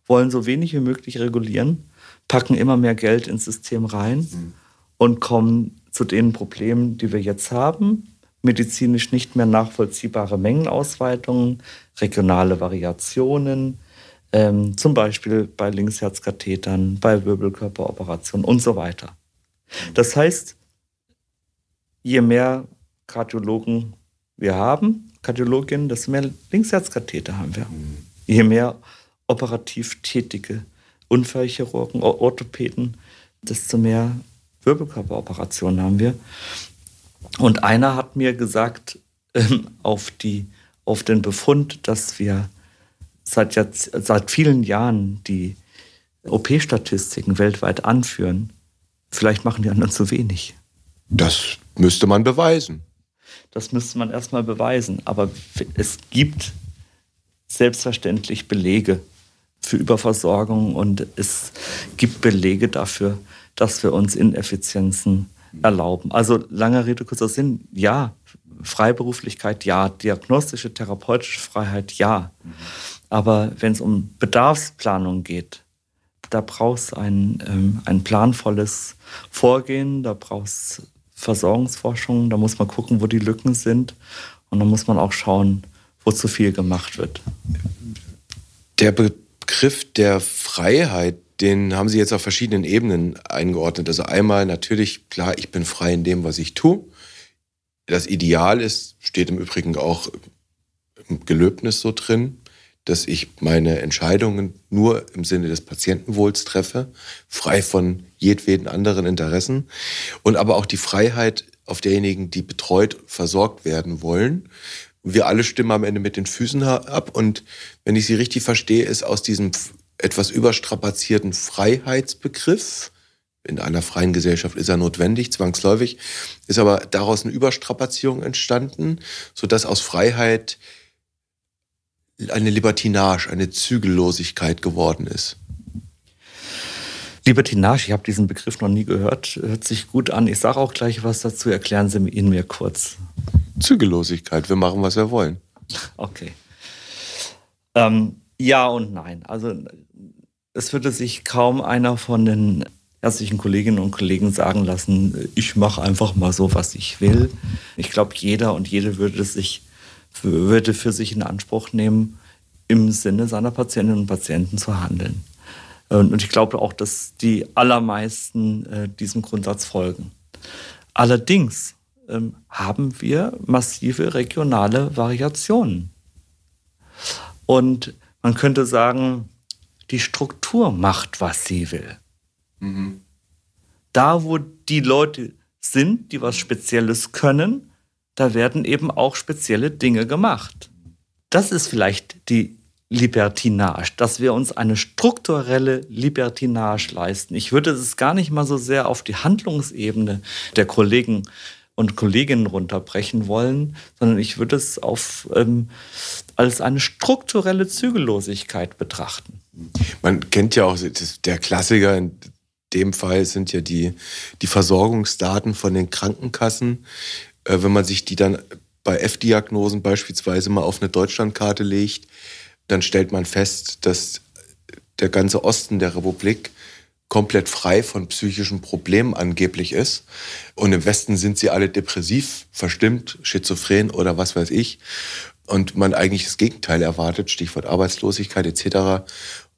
wollen so wenig wie möglich regulieren, packen immer mehr Geld ins System rein und kommen zu den Problemen, die wir jetzt haben. Medizinisch nicht mehr nachvollziehbare Mengenausweitungen, regionale Variationen, ähm, zum Beispiel bei Linksherzkathetern, bei Wirbelkörperoperationen und so weiter. Das heißt, je mehr Kardiologen wir haben, Kardiologinnen, desto mehr Linksherzkatheter haben wir. Je mehr operativ tätige Unfallchirurgen, Orthopäden, desto mehr Wirbelkörperoperationen haben wir. Und einer hat mir gesagt, ähm, auf, die, auf den Befund, dass wir seit, jetzt, seit vielen Jahren die OP-Statistiken weltweit anführen, vielleicht machen die anderen zu wenig. Das müsste man beweisen. Das müsste man erstmal beweisen. Aber es gibt selbstverständlich Belege für Überversorgung und es gibt Belege dafür, dass wir uns Ineffizienzen erlauben. Also langer Rede, kurzer Sinn, ja, Freiberuflichkeit, ja, diagnostische, therapeutische Freiheit, ja. Mhm. Aber wenn es um Bedarfsplanung geht, da braucht es ein, ähm, ein planvolles Vorgehen, da braucht es Versorgungsforschung, da muss man gucken, wo die Lücken sind und da muss man auch schauen, wo zu viel gemacht wird. Der Begriff der Freiheit, den haben Sie jetzt auf verschiedenen Ebenen eingeordnet. Also einmal natürlich, klar, ich bin frei in dem, was ich tue. Das Ideal ist, steht im Übrigen auch im Gelöbnis so drin, dass ich meine Entscheidungen nur im Sinne des Patientenwohls treffe, frei von jedweden anderen Interessen und aber auch die Freiheit auf derjenigen, die betreut, versorgt werden wollen. Wir alle stimmen am Ende mit den Füßen ab und wenn ich Sie richtig verstehe, ist aus diesem etwas überstrapazierten Freiheitsbegriff, in einer freien Gesellschaft ist er notwendig, zwangsläufig, ist aber daraus eine Überstrapazierung entstanden, sodass aus Freiheit eine Libertinage, eine Zügellosigkeit geworden ist. Libertinage, ich habe diesen Begriff noch nie gehört, hört sich gut an. Ich sage auch gleich was dazu, erklären Sie ihn mir kurz. Zügellosigkeit, wir machen, was wir wollen. Okay. Ähm, ja und nein. Also es würde sich kaum einer von den ärztlichen Kolleginnen und Kollegen sagen lassen, ich mache einfach mal so, was ich will. Ich glaube, jeder und jede würde sich würde für sich in Anspruch nehmen, im Sinne seiner Patientinnen und Patienten zu handeln. Und ich glaube auch, dass die allermeisten äh, diesem Grundsatz folgen. Allerdings ähm, haben wir massive regionale Variationen. Und man könnte sagen, die Struktur macht, was sie will. Mhm. Da, wo die Leute sind, die was Spezielles können, da werden eben auch spezielle Dinge gemacht. Das ist vielleicht die Libertinage, dass wir uns eine strukturelle Libertinage leisten. Ich würde es gar nicht mal so sehr auf die Handlungsebene der Kollegen und Kolleginnen runterbrechen wollen, sondern ich würde es auf, ähm, als eine strukturelle Zügellosigkeit betrachten. Man kennt ja auch der Klassiker in dem Fall sind ja die, die Versorgungsdaten von den Krankenkassen. Äh, wenn man sich die dann bei F-Diagnosen beispielsweise mal auf eine Deutschlandkarte legt, dann stellt man fest, dass der ganze Osten der Republik komplett frei von psychischen Problemen angeblich ist. Und im Westen sind sie alle depressiv, verstimmt, schizophren oder was weiß ich. Und man eigentlich das Gegenteil erwartet, Stichwort Arbeitslosigkeit etc.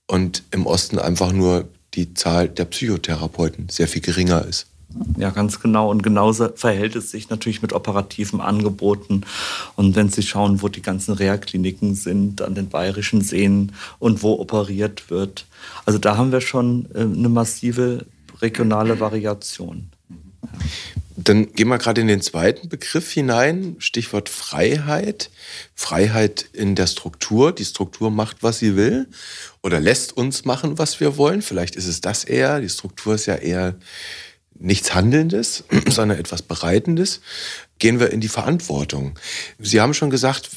Und im Osten einfach nur die Zahl der Psychotherapeuten sehr viel geringer ist. Ja, ganz genau. Und genauso verhält es sich natürlich mit operativen Angeboten. Und wenn Sie schauen, wo die ganzen Reha-Kliniken sind, an den bayerischen Seen und wo operiert wird. Also da haben wir schon äh, eine massive regionale Variation. Dann gehen wir gerade in den zweiten Begriff hinein, Stichwort Freiheit. Freiheit in der Struktur. Die Struktur macht, was sie will oder lässt uns machen, was wir wollen. Vielleicht ist es das eher. Die Struktur ist ja eher nichts Handelndes, sondern etwas Bereitendes, gehen wir in die Verantwortung. Sie haben schon gesagt,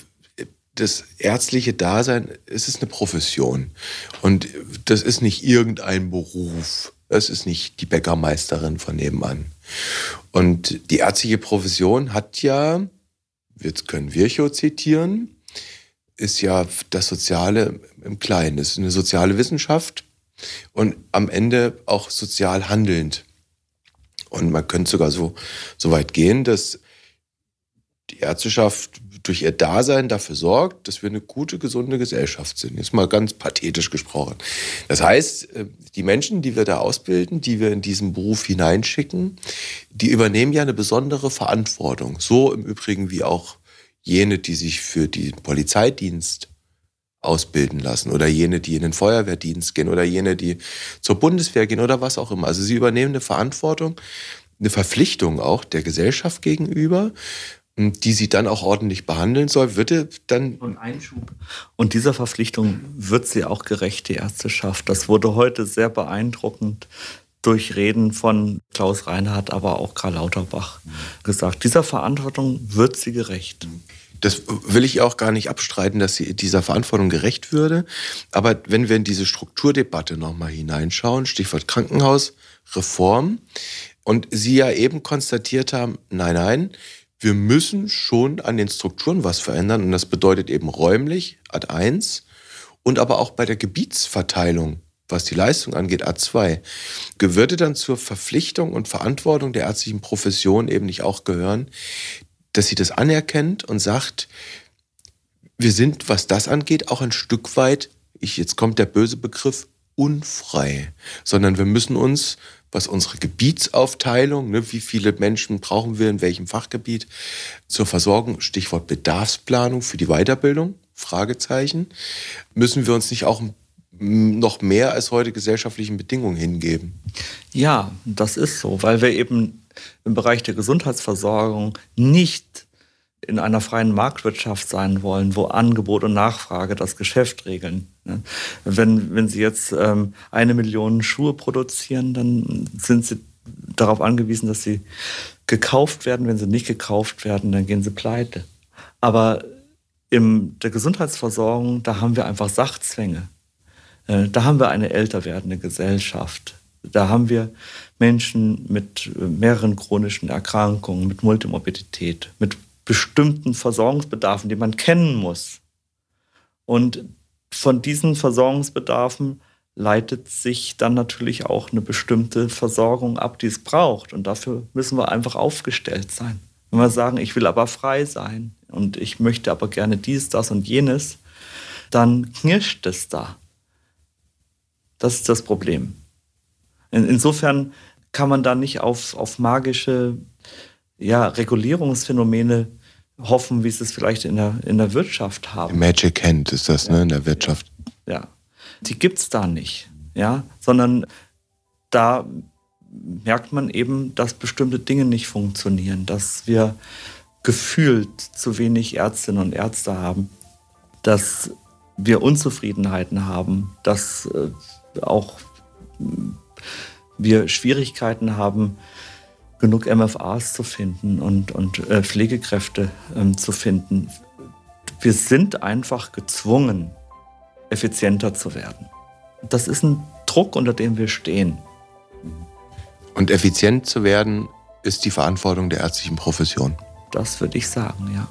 das ärztliche Dasein, es ist eine Profession. Und das ist nicht irgendein Beruf. Es ist nicht die Bäckermeisterin von nebenan. Und die ärztliche Profession hat ja, jetzt können Virchow zitieren, ist ja das Soziale im Kleinen. Es ist eine soziale Wissenschaft und am Ende auch sozial handelnd. Und man könnte sogar so, so weit gehen, dass die Ärzteschaft durch ihr Dasein dafür sorgt, dass wir eine gute, gesunde Gesellschaft sind. Jetzt mal ganz pathetisch gesprochen. Das heißt, äh, die Menschen, die wir da ausbilden, die wir in diesen Beruf hineinschicken, die übernehmen ja eine besondere Verantwortung. So im Übrigen wie auch jene, die sich für den Polizeidienst ausbilden lassen oder jene, die in den Feuerwehrdienst gehen oder jene, die zur Bundeswehr gehen oder was auch immer. Also sie übernehmen eine Verantwortung, eine Verpflichtung auch der Gesellschaft gegenüber, die sie dann auch ordentlich behandeln soll, würde dann. Und Einschub. Und dieser Verpflichtung wird sie auch gerecht, die Ärzteschaft. Das wurde heute sehr beeindruckend durch Reden von Klaus Reinhardt, aber auch Karl Lauterbach gesagt. Dieser Verantwortung wird sie gerecht. Das will ich auch gar nicht abstreiten, dass sie dieser Verantwortung gerecht würde. Aber wenn wir in diese Strukturdebatte nochmal hineinschauen, Stichwort Krankenhausreform, und Sie ja eben konstatiert haben, nein, nein, wir müssen schon an den Strukturen was verändern. Und das bedeutet eben räumlich, Ad 1, und aber auch bei der Gebietsverteilung was die Leistung angeht, A2, würde dann zur Verpflichtung und Verantwortung der ärztlichen Profession eben nicht auch gehören, dass sie das anerkennt und sagt, wir sind, was das angeht, auch ein Stück weit, ich, jetzt kommt der böse Begriff, unfrei, sondern wir müssen uns, was unsere Gebietsaufteilung, ne, wie viele Menschen brauchen wir in welchem Fachgebiet, zur Versorgung, Stichwort Bedarfsplanung für die Weiterbildung, Fragezeichen, müssen wir uns nicht auch noch mehr als heute gesellschaftlichen Bedingungen hingeben. Ja, das ist so, weil wir eben im Bereich der Gesundheitsversorgung nicht in einer freien Marktwirtschaft sein wollen, wo Angebot und Nachfrage das Geschäft regeln. Ne? Wenn, wenn Sie jetzt ähm, eine Million Schuhe produzieren, dann sind Sie darauf angewiesen, dass sie gekauft werden. Wenn sie nicht gekauft werden, dann gehen sie pleite. Aber in der Gesundheitsversorgung, da haben wir einfach Sachzwänge. Äh, da haben wir eine älter werdende Gesellschaft. Da haben wir Menschen mit äh, mehreren chronischen Erkrankungen, mit Multimorbidität, mit bestimmten Versorgungsbedarfen, die man kennen muss. Und von diesen Versorgungsbedarfen leitet sich dann natürlich auch eine bestimmte Versorgung ab, die es braucht. Und dafür müssen wir einfach aufgestellt sein. Wenn wir sagen, ich will aber frei sein und ich möchte aber gerne dies, das und jenes, dann knirscht es da. Das ist das Problem. In, insofern kann man da nicht auf, auf magische ja, Regulierungsphänomene hoffen, wie sie es vielleicht in der, in der Wirtschaft haben. Magic Hand ist das, ja. ne, in der Wirtschaft. Ja. die gibt es da nicht. Ja? Sondern da merkt man eben, dass bestimmte Dinge nicht funktionieren, dass wir gefühlt zu wenig Ärztinnen und Ärzte haben, dass wir Unzufriedenheiten haben, dass äh, auch wir Schwierigkeiten haben, genug MFAs zu finden und, und äh, Pflegekräfte ähm, zu finden. Wir sind einfach gezwungen, effizienter zu werden. Das ist ein Druck, unter dem wir stehen. Und effizient zu werden, ist die Verantwortung der ärztlichen Profession. Das würde ich sagen, ja.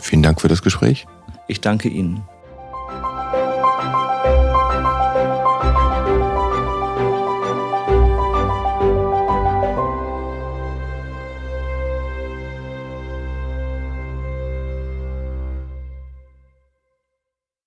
Vielen Dank für das Gespräch. Ich danke Ihnen.